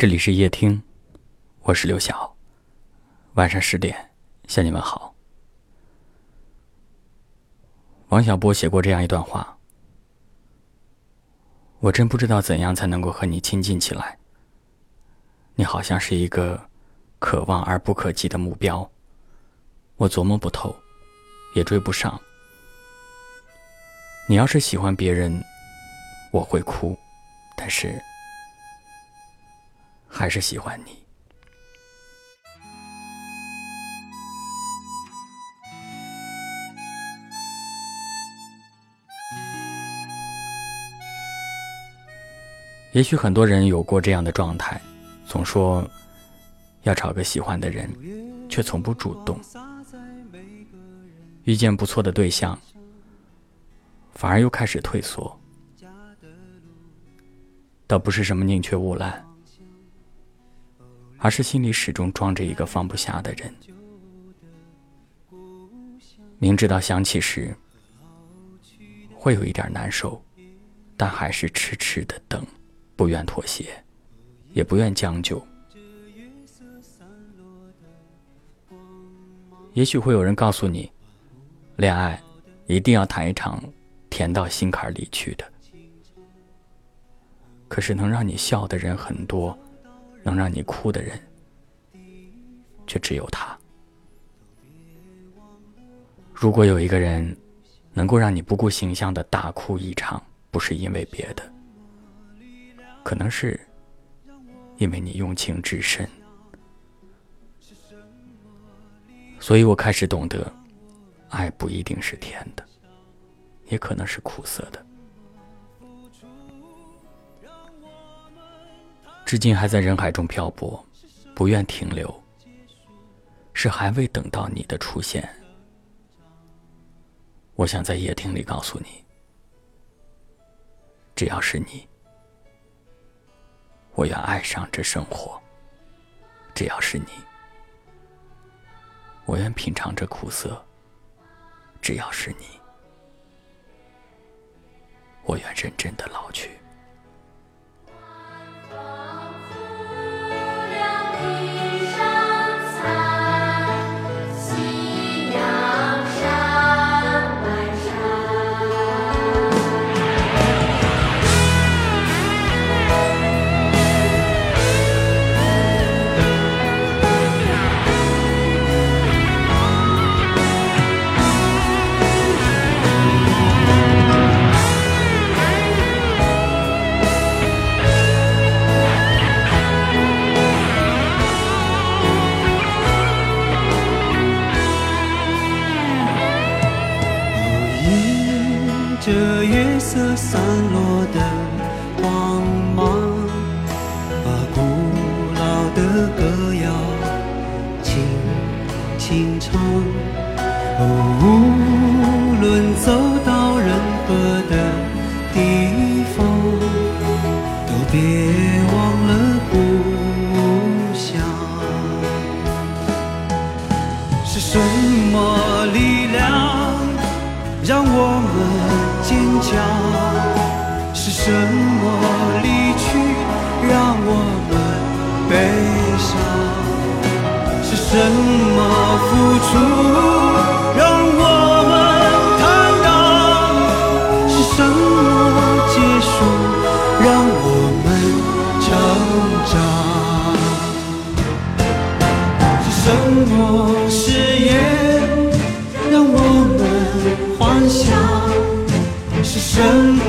这里是夜听，我是刘晓。晚上十点向你们好。王小波写过这样一段话：我真不知道怎样才能够和你亲近起来。你好像是一个可望而不可及的目标，我琢磨不透，也追不上。你要是喜欢别人，我会哭，但是。还是喜欢你。也许很多人有过这样的状态，总说要找个喜欢的人，却从不主动。遇见不错的对象，反而又开始退缩。倒不是什么宁缺毋滥。而是心里始终装着一个放不下的人，明知道想起时会有一点难受，但还是痴痴的等，不愿妥协，也不愿将就。也许会有人告诉你，恋爱一定要谈一场甜到心坎里去的。可是能让你笑的人很多。能让你哭的人，却只有他。如果有一个人能够让你不顾形象的大哭一场，不是因为别的，可能是因为你用情至深。所以我开始懂得，爱不一定是甜的，也可能是苦涩的。至今还在人海中漂泊，不愿停留，是还未等到你的出现。我想在夜听里告诉你，只要是你，我愿爱上这生活；只要是你，我愿品尝这苦涩；只要是你，我愿认真的老去。的歌谣轻轻唱。哦，无论走到任何的地方，都别忘了故乡。是什么力量让我们？坚强是什么？什么？付出让我们坦荡是什么？结束让我们成长是什么？誓言让我们幻想。是什么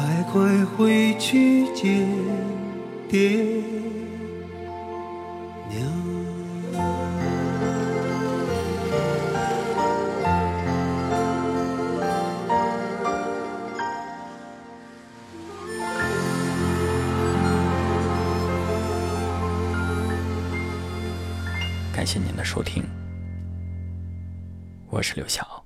快快回去见爹娘。感谢您的收听，我是刘晓。